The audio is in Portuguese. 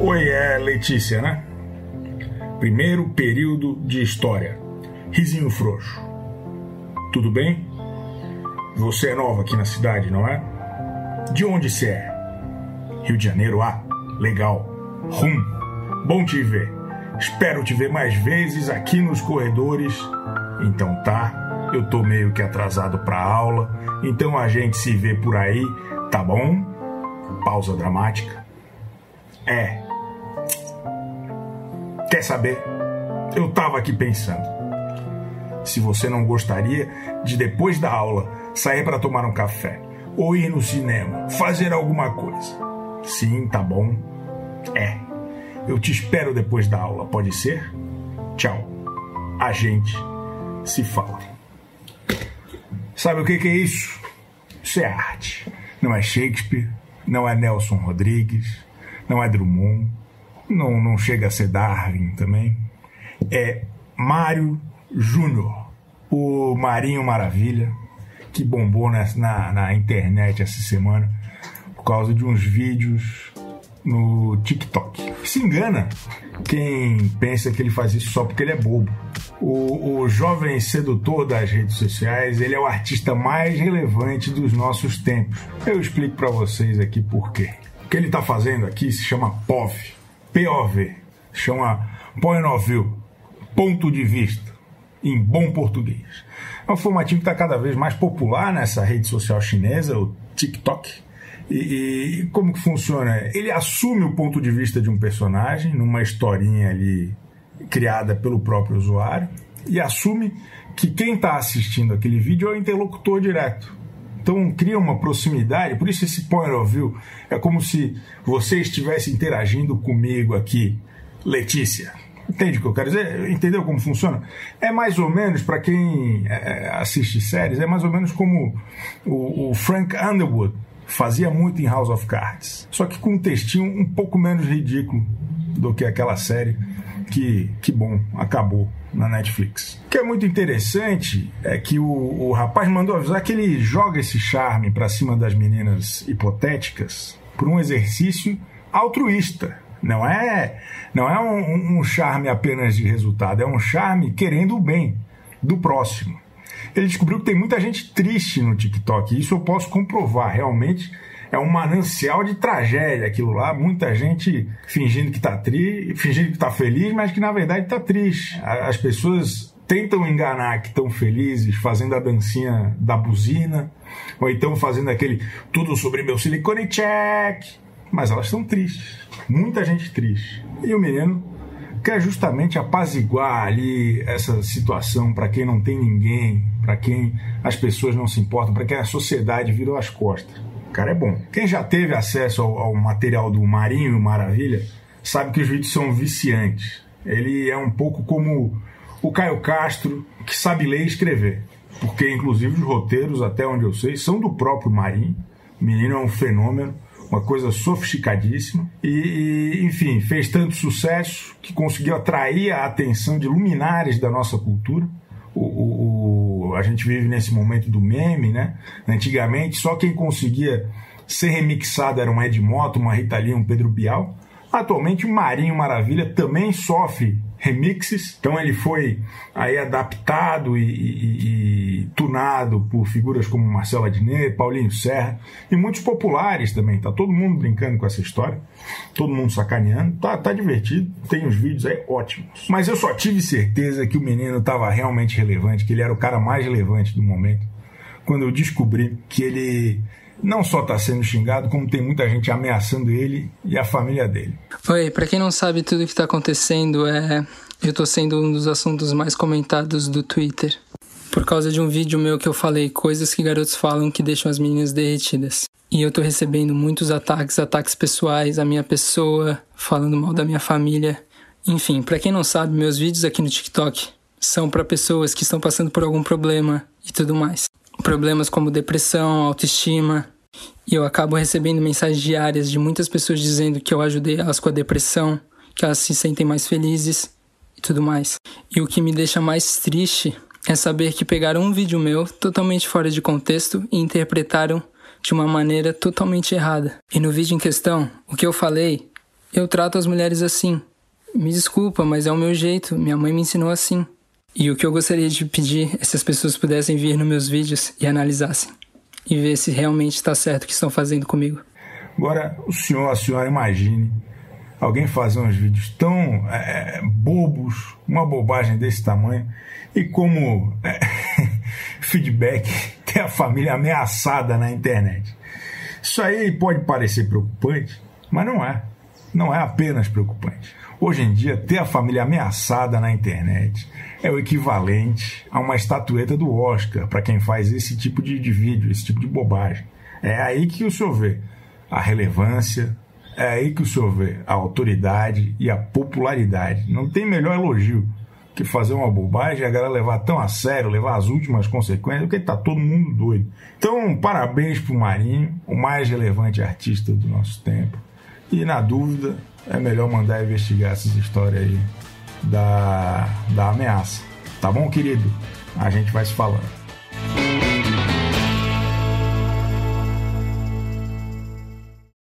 Oi, é Letícia, né? Primeiro período de história. Risinho frouxo. Tudo bem? Você é nova aqui na cidade, não é? De onde você é? Rio de Janeiro, ah, legal. Rum. Bom te ver. Espero te ver mais vezes aqui nos corredores. Então tá, eu tô meio que atrasado pra aula, então a gente se vê por aí, tá bom? Pausa dramática. É. Quer saber? Eu tava aqui pensando. Se você não gostaria de depois da aula sair para tomar um café ou ir no cinema, fazer alguma coisa. Sim, tá bom. É. Eu te espero depois da aula, pode ser? Tchau. A gente se fala. Sabe o que, que é isso? Isso é arte. Não é Shakespeare, não é Nelson Rodrigues, não é Drummond, não, não chega a ser Darwin também. É Mário Júnior, o Marinho Maravilha, que bombou na, na, na internet essa semana por causa de uns vídeos no TikTok. Se engana quem pensa que ele faz isso só porque ele é bobo. O, o, jovem sedutor das redes sociais, ele é o artista mais relevante dos nossos tempos. Eu explico para vocês aqui por quê. O que ele está fazendo aqui se chama POV, POV, chama Point of View, ponto de vista, em bom português. É um formatinho que está cada vez mais popular nessa rede social chinesa, o TikTok. E, e, como que funciona? Ele assume o ponto de vista de um personagem numa historinha ali criada pelo próprio usuário e assume que quem está assistindo aquele vídeo é o interlocutor direto. Então cria uma proximidade, por isso esse point of view é como se você estivesse interagindo comigo aqui, Letícia. Entende o que eu quero dizer? Entendeu como funciona? É mais ou menos, para quem é, assiste séries, é mais ou menos como o, o Frank Underwood fazia muito em House of Cards. Só que com um textinho um pouco menos ridículo do que aquela série que, que bom, acabou na Netflix. O que é muito interessante é que o, o rapaz mandou avisar que ele joga esse charme para cima das meninas hipotéticas por um exercício altruísta. Não é, não é um, um charme apenas de resultado, é um charme querendo o bem do próximo. Ele descobriu que tem muita gente triste no TikTok, e isso eu posso comprovar realmente é um manancial de tragédia aquilo lá. Muita gente fingindo que está tri, fingindo que está feliz, mas que na verdade está triste. As pessoas tentam enganar que estão felizes fazendo a dancinha da buzina, ou então fazendo aquele tudo sobre meu silicone check, mas elas estão tristes. Muita gente triste. E o menino quer justamente apaziguar ali essa situação para quem não tem ninguém, para quem as pessoas não se importam, para quem a sociedade virou as costas. O cara é bom. Quem já teve acesso ao, ao material do Marinho Maravilha sabe que os vídeos são viciantes. Ele é um pouco como o Caio Castro, que sabe ler e escrever. Porque, inclusive, os roteiros, até onde eu sei, são do próprio Marinho. O menino é um fenômeno, uma coisa sofisticadíssima. E, e, enfim, fez tanto sucesso que conseguiu atrair a atenção de luminares da nossa cultura. O, o, a gente vive nesse momento do meme, né? Antigamente, só quem conseguia ser remixado era um Ed Mota, uma Rita Lee, um Pedro Bial. Atualmente, o Marinho Maravilha também sofre remixes, então ele foi aí adaptado e, e por figuras como Marcelo Adnet, Paulinho Serra e muitos populares também. Tá todo mundo brincando com essa história, todo mundo sacaneando, tá, tá divertido, tem uns vídeos aí ótimos. Mas eu só tive certeza que o menino estava realmente relevante, que ele era o cara mais relevante do momento, quando eu descobri que ele não só está sendo xingado, como tem muita gente ameaçando ele e a família dele. Oi, para quem não sabe, tudo que está acontecendo é. Eu estou sendo um dos assuntos mais comentados do Twitter. Causa de um vídeo meu que eu falei coisas que garotos falam que deixam as meninas derretidas. E eu tô recebendo muitos ataques, ataques pessoais à minha pessoa, falando mal da minha família. Enfim, para quem não sabe, meus vídeos aqui no TikTok são para pessoas que estão passando por algum problema e tudo mais problemas como depressão, autoestima. E eu acabo recebendo mensagens diárias de muitas pessoas dizendo que eu ajudei elas com a depressão, que elas se sentem mais felizes e tudo mais. E o que me deixa mais triste é saber que pegaram um vídeo meu totalmente fora de contexto e interpretaram de uma maneira totalmente errada. E no vídeo em questão, o que eu falei Eu trato as mulheres assim. Me desculpa, mas é o meu jeito. Minha mãe me ensinou assim. E o que eu gostaria de pedir é se as pessoas pudessem vir nos meus vídeos e analisassem. E ver se realmente está certo o que estão fazendo comigo. Agora, o senhor, a senhora, imagine alguém fazer uns vídeos tão é, bobos, uma bobagem desse tamanho, e como é, feedback ter a família ameaçada na internet. Isso aí pode parecer preocupante, mas não é. Não é apenas preocupante. Hoje em dia, ter a família ameaçada na internet é o equivalente a uma estatueta do Oscar para quem faz esse tipo de, de vídeo, esse tipo de bobagem. É aí que o senhor vê a relevância, é aí que o senhor vê a autoridade e a popularidade. Não tem melhor elogio que fazer uma bobagem e a galera levar tão a sério, levar as últimas consequências, porque tá todo mundo doido. Então, parabéns pro Marinho, o mais relevante artista do nosso tempo. E na dúvida, é melhor mandar investigar essas histórias aí da, da ameaça. Tá bom, querido? A gente vai se falando.